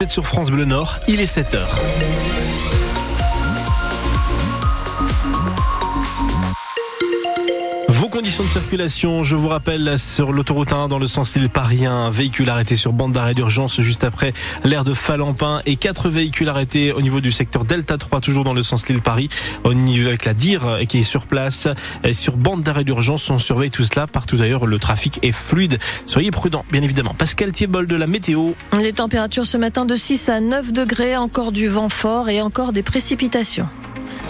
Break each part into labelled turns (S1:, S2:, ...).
S1: Vous êtes sur France Bleu Nord, il est 7h. Conditions de circulation, je vous rappelle, sur l'autoroute 1 dans le sens Lille Paris, un véhicule arrêté sur bande d'arrêt d'urgence juste après l'aire de Falampin et quatre véhicules arrêtés au niveau du secteur Delta 3, toujours dans le sens Lille Paris, au niveau avec la DIR qui est sur place, et sur bande d'arrêt d'urgence, on surveille tout cela. Partout d'ailleurs, le trafic est fluide. Soyez prudents, bien évidemment. Pascal Thiebol de la météo.
S2: Les températures ce matin de 6 à 9 degrés, encore du vent fort et encore des précipitations.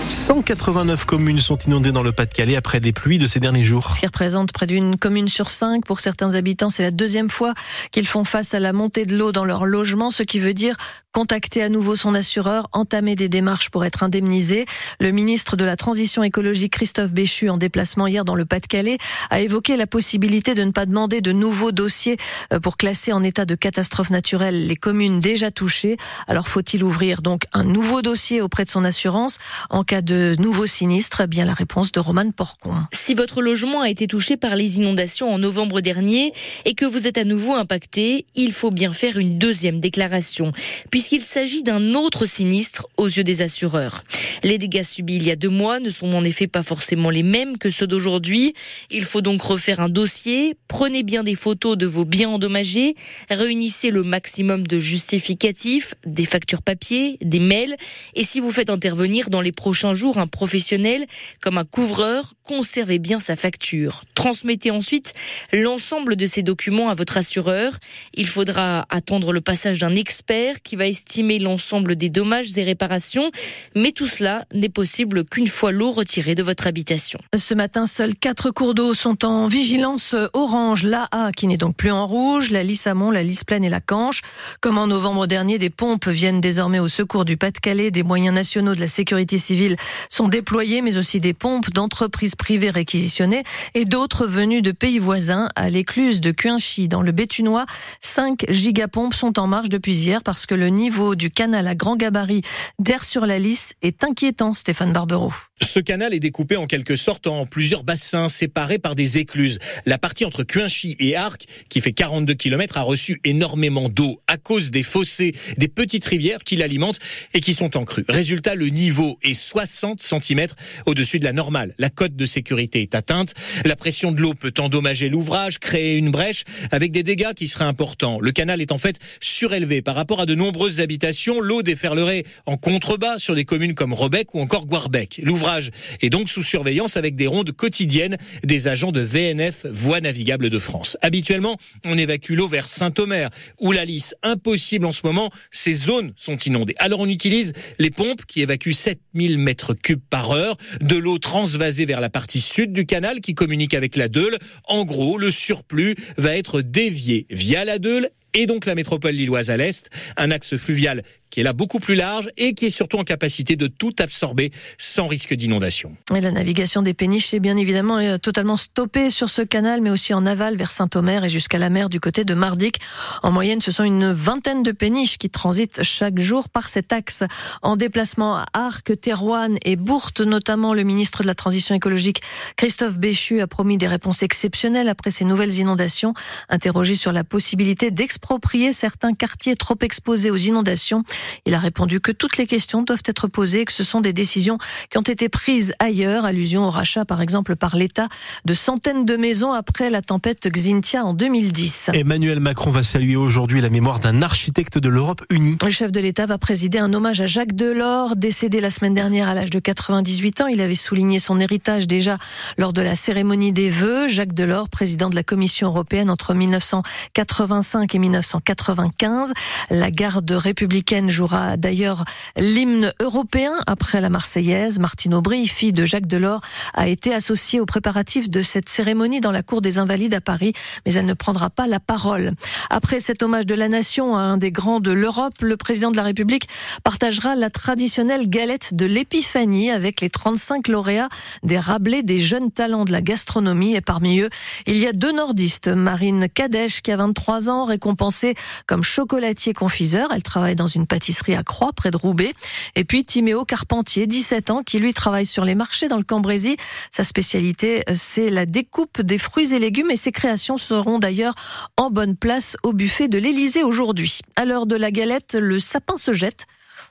S1: 189 communes sont inondées dans le Pas-de-Calais après des pluies de ces derniers jours.
S2: Ce qui représente près d'une commune sur cinq. Pour certains habitants, c'est la deuxième fois qu'ils font face à la montée de l'eau dans leur logement, ce qui veut dire contacter à nouveau son assureur, entamer des démarches pour être indemnisé. Le ministre de la Transition écologique, Christophe Béchu, en déplacement hier dans le Pas-de-Calais, a évoqué la possibilité de ne pas demander de nouveaux dossiers euh, pour classer en état de catastrophe naturelle les communes déjà touchées. Alors faut-il ouvrir donc un nouveau dossier auprès de son assurance? En cas de nouveau sinistre Eh bien la réponse de Romane Porcon.
S3: Si votre logement a été touché par les inondations en novembre dernier et que vous êtes à nouveau impacté, il faut bien faire une deuxième déclaration puisqu'il s'agit d'un autre sinistre aux yeux des assureurs. Les dégâts subis il y a deux mois ne sont en effet pas forcément les mêmes que ceux d'aujourd'hui. Il faut donc refaire un dossier, prenez bien des photos de vos biens endommagés, réunissez le maximum de justificatifs, des factures papier, des mails, et si vous faites intervenir dans les prochains jours un professionnel comme un couvreur, conservez bien sa facture. Transmettez ensuite l'ensemble de ces documents à votre assureur. Il faudra attendre le passage d'un expert qui va estimer l'ensemble des dommages et réparations, mais tout cela n'est possible qu'une fois l'eau retirée de votre habitation.
S2: Ce matin, seuls quatre cours d'eau sont en vigilance orange. La A qui n'est donc plus en rouge, la Lys Amont, la Lys Plaine et la Canche. Comme en novembre dernier, des pompes viennent désormais au secours du Pas-de-Calais. Des moyens nationaux de la sécurité civile sont déployés, mais aussi des pompes d'entreprises privées réquisitionnées et d'autres venues de pays voisins. À l'écluse de Cuinchy, dans le Bétunois, 5 gigapompes sont en marche depuis hier parce que le niveau du canal à grand gabarit d'air sur la Lys est inquiétant, Stéphane Barbereau.
S4: Ce canal est découpé en quelque sorte en plusieurs bassins séparés par des écluses. La partie entre Cuinchy et Arc, qui fait 42 km, a reçu énormément d'eau à cause des fossés, des petites rivières qui l'alimentent et qui sont en crue. Résultat, le niveau est 60 cm au-dessus de la normale. La cote de sécurité est atteinte. La pression de l'eau peut endommager l'ouvrage, créer une brèche avec des dégâts qui seraient importants. Le canal est en fait surélevé par rapport à de nombreuses habitations. L'eau déferlerait en contrebas sur des communes comme Robec ou encore Guarbec. L'ouvrage est donc sous surveillance avec des rondes quotidiennes des agents de VNF Voies Navigables de France. Habituellement, on évacue l'eau vers Saint-Omer ou la Lys. Impossible en ce moment, ces zones sont inondées. Alors on utilise les pompes qui évacuent 7000 mètres cubes par heure, de l'eau transvasée vers la partie sud du canal qui communique avec la Deule. En gros, le surplus va être dévié via la Deule et donc la métropole lilloise à l'est, un axe fluvial qui est là beaucoup plus large et qui est surtout en capacité de tout absorber sans risque d'inondation.
S2: La navigation des péniches est bien évidemment euh, totalement stoppée sur ce canal, mais aussi en aval vers Saint-Omer et jusqu'à la mer du côté de Mardic. En moyenne, ce sont une vingtaine de péniches qui transitent chaque jour par cet axe. En déplacement à Arc, Terouane et Bourte, notamment, le ministre de la Transition écologique, Christophe Béchu, a promis des réponses exceptionnelles après ces nouvelles inondations. Interrogé sur la possibilité d'exproprier certains quartiers trop exposés aux inondations, il a répondu que toutes les questions doivent être posées, que ce sont des décisions qui ont été prises ailleurs, allusion au rachat par exemple par l'État de centaines de maisons après la tempête Xintia en 2010.
S1: Emmanuel Macron va saluer aujourd'hui la mémoire d'un architecte de l'Europe unie.
S2: Le chef de l'État va présider un hommage à Jacques Delors, décédé la semaine dernière à l'âge de 98 ans. Il avait souligné son héritage déjà lors de la cérémonie des vœux. Jacques Delors, président de la Commission européenne entre 1985 et 1995. La garde républicaine jouera d'ailleurs l'hymne européen après la Marseillaise. Martine Aubry, fille de Jacques Delors, a été associée aux préparatifs de cette cérémonie dans la cour des Invalides à Paris, mais elle ne prendra pas la parole. Après cet hommage de la nation à un des grands de l'Europe, le président de la République partagera la traditionnelle galette de l'épiphanie avec les 35 lauréats des Rabelais des jeunes talents de la gastronomie et parmi eux, il y a deux nordistes, Marine Kadesh qui a 23 ans, récompensée récompensé comme chocolatier confiseur. Elle travaille dans une pâtisserie à Croix, près de Roubaix. Et puis Timéo Carpentier, 17 ans, qui lui travaille sur les marchés dans le Cambrésis. Sa spécialité, c'est la découpe des fruits et légumes et ses créations seront d'ailleurs en bonne place au buffet de l'Élysée aujourd'hui. À l'heure de la galette, le sapin se jette.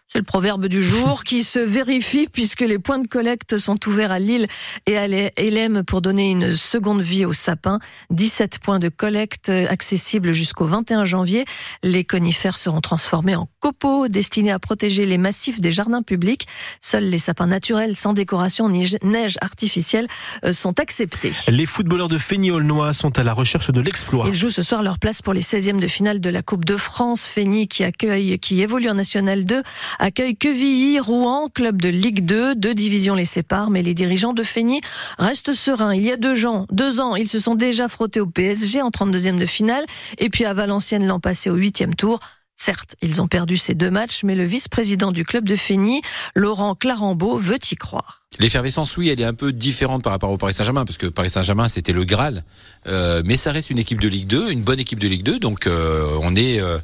S2: C'est le proverbe du jour qui se vérifie puisque les points de collecte sont ouverts à Lille et à LM pour donner une seconde vie au sapin. 17 points de collecte accessibles jusqu'au 21 janvier. Les conifères seront transformés en copeaux destinés à protéger les massifs des jardins publics. Seuls les sapins naturels sans décoration ni neige artificielle euh, sont acceptés.
S1: Les footballeurs de Fény-Aulnois sont à la recherche de l'exploit.
S2: Ils jouent ce soir leur place pour les 16e de finale de la Coupe de France. Fény qui accueille, qui évolue en National 2 accueille Quevilly, Rouen, club de Ligue 2. Deux divisions les séparent, mais les dirigeants de Feigny restent sereins. Il y a deux ans, deux ans, ils se sont déjà frottés au PSG en 32e de finale, et puis à Valenciennes l'an passé au huitième tour. Certes, ils ont perdu ces deux matchs, mais le vice-président du club de Feigny, Laurent Clarambeau, veut y croire.
S5: L'effervescence, oui, elle est un peu différente par rapport au Paris Saint-Germain, parce que Paris Saint-Germain, c'était le Graal, euh, mais ça reste une équipe de Ligue 2, une bonne équipe de Ligue 2, donc euh, on est, euh,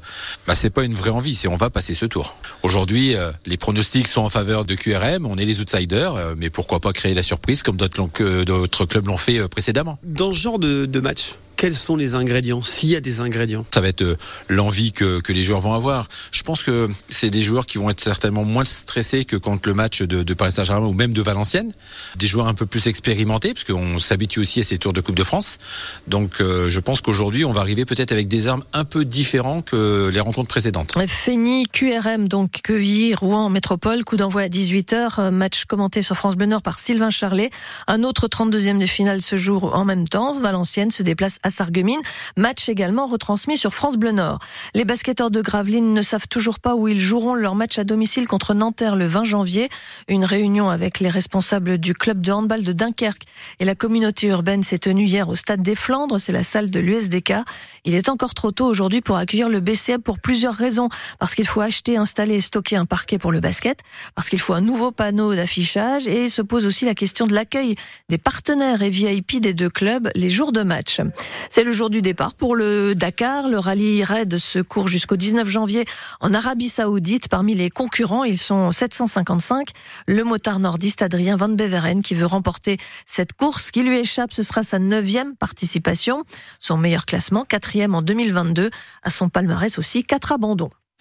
S5: bah, c'est pas une vraie envie, c'est on va passer ce tour. Aujourd'hui, euh, les pronostics sont en faveur de QRM, on est les outsiders, euh, mais pourquoi pas créer la surprise comme d'autres clubs l'ont fait précédemment.
S6: Dans ce genre de, de match, quels sont les ingrédients S'il y a des ingrédients.
S5: Ça va être euh, l'envie que, que les joueurs vont avoir. Je pense que c'est des joueurs qui vont être certainement moins stressés que contre le match de, de Paris Saint-Germain ou même de Valenciennes. Des joueurs un peu plus expérimentés, parce qu'on s'habitue aussi à ces tours de Coupe de France. Donc euh, je pense qu'aujourd'hui, on va arriver peut-être avec des armes un peu différentes que les rencontres précédentes.
S2: Fény, QRM, donc Quevilly, Rouen, Métropole, coup d'envoi à 18h, euh, match commenté sur France Bleu Nord par Sylvain Charlet. Un autre 32e de finale ce jour en même temps. Valenciennes se déplace à Sarreguemines. Match également retransmis sur France Bleu Nord. Les basketteurs de Gravelines ne savent toujours pas où ils joueront leur match à domicile contre Nanterre le 20 janvier. Une réunion avec les responsables du club de handball de Dunkerque et la communauté urbaine s'est tenue hier au stade des Flandres. C'est la salle de l'USDK. Il est encore trop tôt aujourd'hui pour accueillir le BCM pour plusieurs raisons. Parce qu'il faut acheter, installer et stocker un parquet pour le basket. Parce qu'il faut un nouveau panneau d'affichage et se pose aussi la question de l'accueil des partenaires et VIP des deux clubs les jours de match. C'est le jour du départ pour le Dakar. Le rallye Raid se court jusqu'au 19 janvier en Arabie Saoudite. Parmi les concurrents, ils sont 755. Le motard nordiste Adrien Van Beveren qui veut remporter cette course qui lui échappe. Ce sera sa neuvième participation. Son meilleur classement, quatrième en 2022. À son palmarès aussi, quatre abandons.